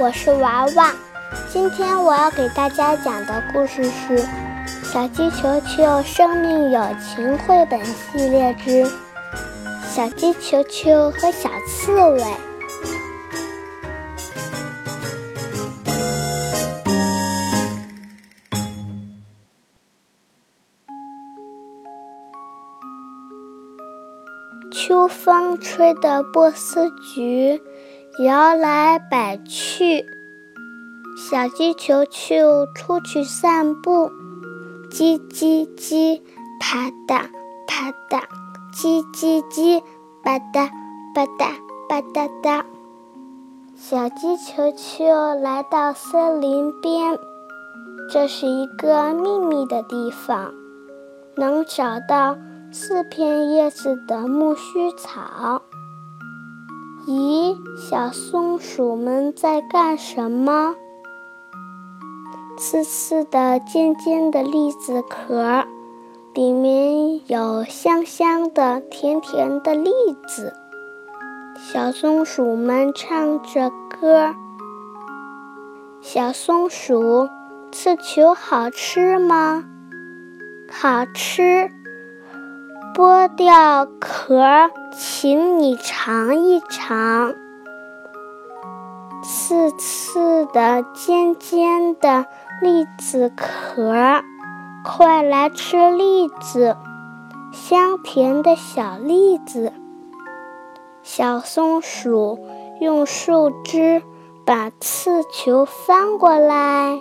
我是娃娃。今天我要给大家讲的故事是《小鸡球球生命友情绘本系列之小鸡球球和小刺猬》。秋风吹的波斯菊摇来摆去，小鸡球球出去散步，叽叽叽，啪嗒啪嗒，叽叽叽，吧嗒吧嗒吧嗒嗒。小鸡球球来到森林边，这是一个秘密的地方，能找到。四片叶子的苜蓿草。咦，小松鼠们在干什么？刺刺的、尖尖的栗子壳，里面有香香的、甜甜的栗子。小松鼠们唱着歌。小松鼠，刺球好吃吗？好吃。剥掉壳，请你尝一尝。刺刺的、尖尖的栗子壳，快来吃栗子，香甜的小栗子。小松鼠用树枝把刺球翻过来。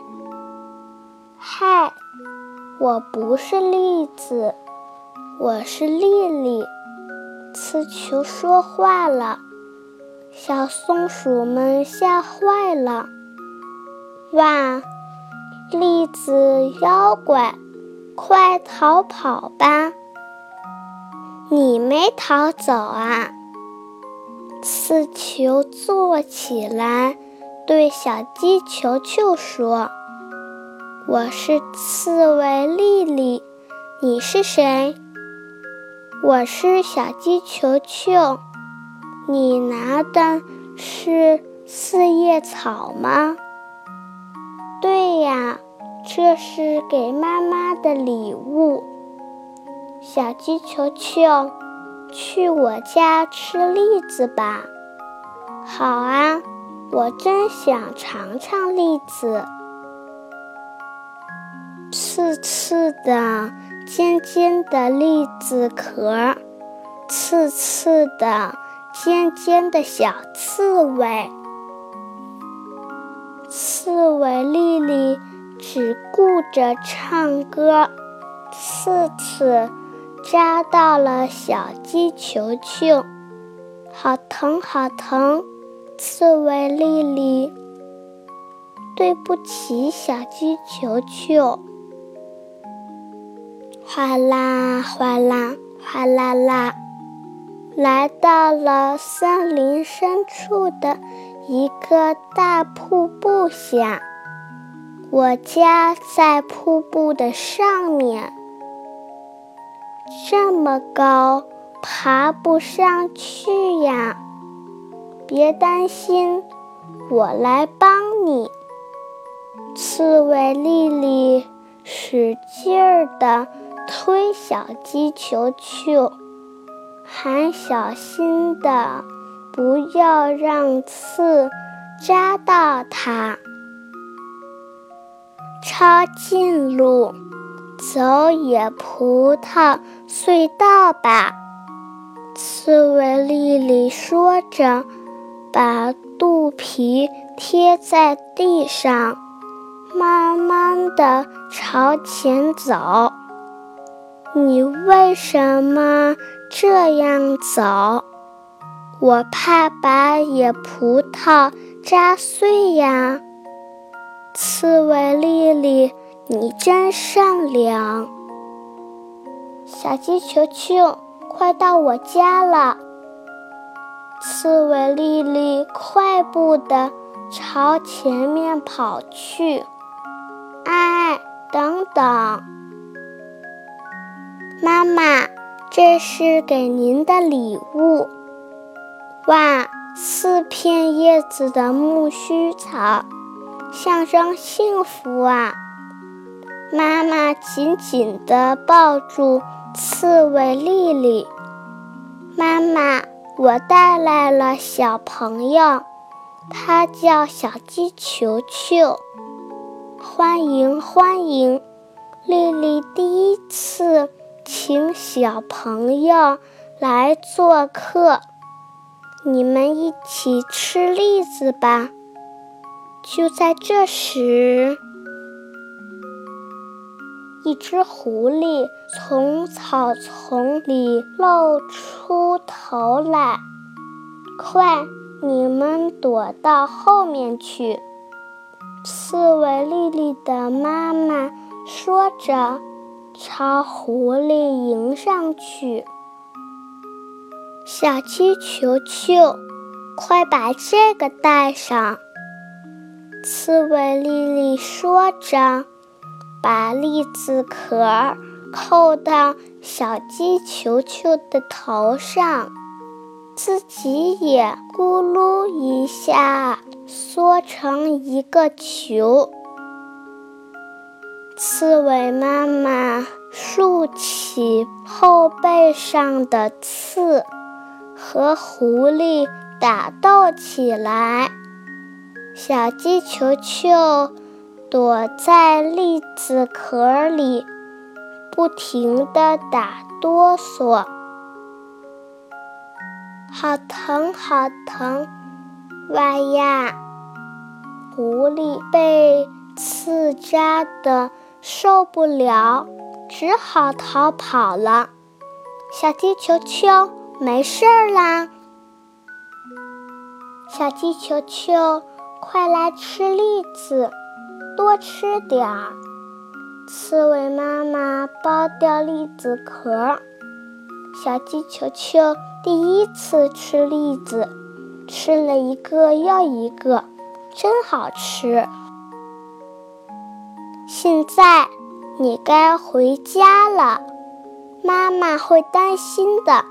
嗨，我不是栗子。我是丽丽，刺球说话了，小松鼠们吓坏了。哇，栗子妖怪，快逃跑吧！你没逃走啊？刺球坐起来，对小鸡球球说：“我是刺猬丽丽，你是谁？”我是小鸡球球，你拿的是四叶草吗？对呀，这是给妈妈的礼物。小鸡球球，去我家吃栗子吧。好啊，我真想尝尝栗子。刺刺的。尖尖的栗子壳，刺刺的，尖尖的小刺猬。刺猬丽丽只顾着唱歌，刺刺扎到了小鸡球球，好疼好疼！刺猬丽丽，对不起，小鸡球球。哗啦哗啦哗啦啦，来到了森林深处的一个大瀑布下。我家在瀑布的上面，这么高，爬不上去呀。别担心，我来帮你。刺猬丽丽使劲儿的。推小鸡球球，还小心的不要让刺扎到它。抄近路，走野葡萄隧道吧。刺猬丽丽说着，把肚皮贴在地上，慢慢的朝前走。你为什么这样走？我怕把野葡萄扎碎呀。刺猬丽丽，你真善良。小鸡球球，快到我家了。刺猬丽丽快步的朝前面跑去。哎，等等。妈妈，这是给您的礼物。哇，四片叶子的木须草，象征幸福啊！妈妈紧紧地抱住刺猬丽丽。妈妈，我带来了小朋友，他叫小鸡球球。欢迎欢迎，丽丽第一小朋友来做客。你们一起吃栗子吧。就在这时，一只狐狸从草丛里露出头来。快，你们躲到后面去！刺猬丽丽的妈妈说着，朝狐狸迎上去。小鸡球球，快把这个带上！刺猬丽丽说着，把栗子壳扣到小鸡球球的头上，自己也咕噜一下缩成一个球。刺猬妈妈竖起后背上的刺。和狐狸打斗起来，小鸡球球躲在栗子壳里，不停地打哆嗦，好疼，好疼！哇呀，狐狸被刺扎的受不了，只好逃跑了。小鸡球球。没事啦，小鸡球球，快来吃栗子，多吃点儿。刺猬妈妈剥掉栗子壳，小鸡球球第一次吃栗子，吃了一个又一个，真好吃。现在你该回家了，妈妈会担心的。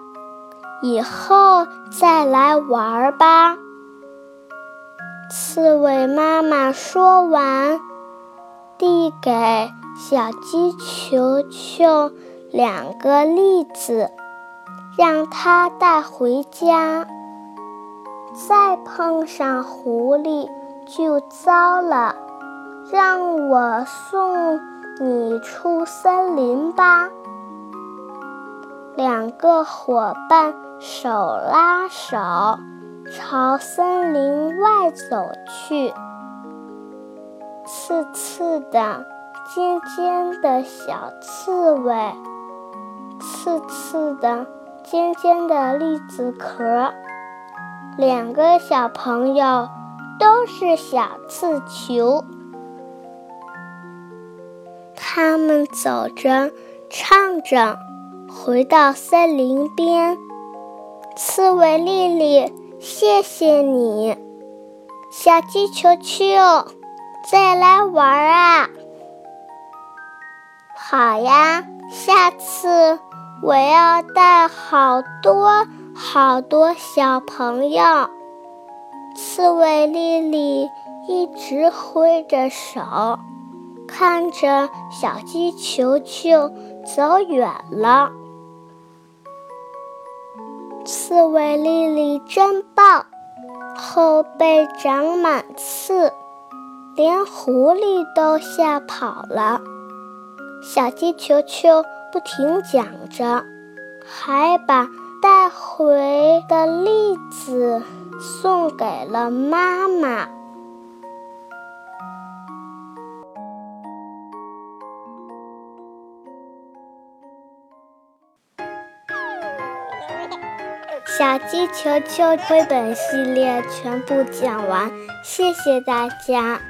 以后再来玩吧。刺猬妈妈说完，递给小鸡球球两个栗子，让它带回家。再碰上狐狸就糟了，让我送你出森林吧。两个伙伴。手拉手，朝森林外走去。刺刺的、尖尖的小刺猬，刺刺的、尖尖的栗子壳。两个小朋友都是小刺球，他们走着，唱着，回到森林边。刺猬丽丽，谢谢你，小鸡球球，再来玩啊！好呀，下次我要带好多好多小朋友。刺猬丽丽一直挥着手，看着小鸡球球走远了。刺猬丽丽真棒，后背长满刺，连狐狸都吓跑了。小鸡球球不停讲着，还把带回的栗子送给了妈妈。小鸡球球绘本系列全部讲完，谢谢大家。